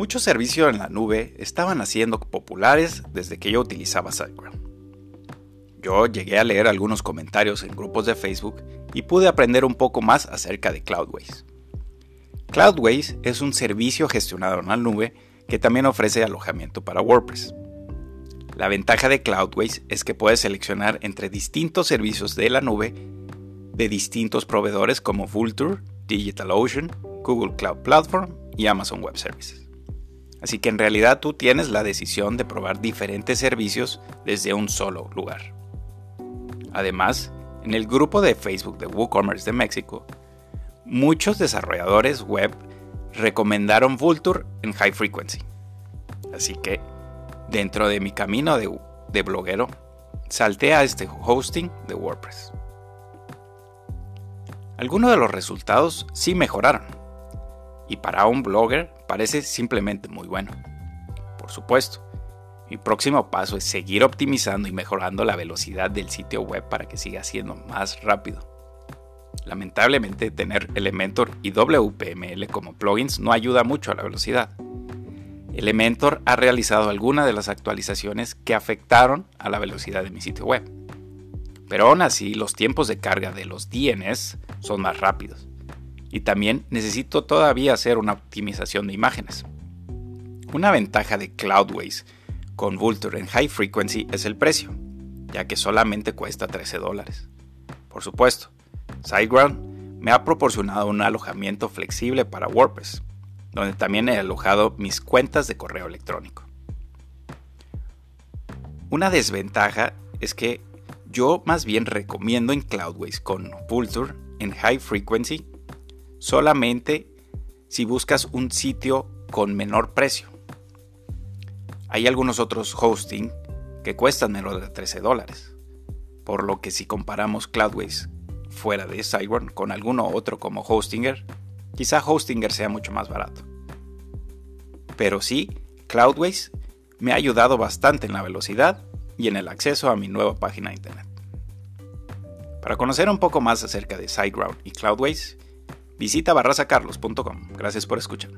Muchos servicios en la nube estaban haciendo populares desde que yo utilizaba SiteGround. Yo llegué a leer algunos comentarios en grupos de Facebook y pude aprender un poco más acerca de Cloudways. Cloudways es un servicio gestionado en la nube que también ofrece alojamiento para WordPress. La ventaja de Cloudways es que puedes seleccionar entre distintos servicios de la nube de distintos proveedores como Vultr, DigitalOcean, Google Cloud Platform y Amazon Web Services. Así que en realidad tú tienes la decisión de probar diferentes servicios desde un solo lugar. Además, en el grupo de Facebook de WooCommerce de México, muchos desarrolladores web recomendaron Vulture en High Frequency. Así que, dentro de mi camino de, bloguero, salté a este hosting de WordPress. Algunos de los resultados sí mejoraron y para un blogger parece simplemente muy bueno. Por supuesto, mi próximo paso es seguir optimizando y mejorando la velocidad del sitio web para que siga siendo más rápido. Lamentablemente tener Elementor y WPML como plugins no ayuda mucho a la velocidad. Elementor ha realizado algunas de las actualizaciones que afectaron a la velocidad de mi sitio web. Pero aún así los tiempos de carga de los DNS son más rápidos y también necesito todavía hacer una optimización de imágenes. Una ventaja de Cloudways con Vulture en High Frequency es el precio, ya que solamente cuesta 13 dólares. Por supuesto, SiteGround me ha proporcionado un alojamiento flexible para WordPress, donde también he alojado mis cuentas de correo electrónico. Una desventaja es que yo más bien recomiendo en Cloudways con Vulture en High Frequency solamente si buscas un sitio con menor precio. Hay algunos otros hosting que cuestan menos de 13 dólares, por lo que si comparamos Cloudways fuera de SiteGround con alguno otro como Hostinger, quizá Hostinger sea mucho más barato. Pero sí, Cloudways me ha ayudado bastante en la velocidad y en el acceso a mi nueva página de internet. Para conocer un poco más acerca de SiteGround y Cloudways, Visita barrasacarlos.com. Gracias por escuchar.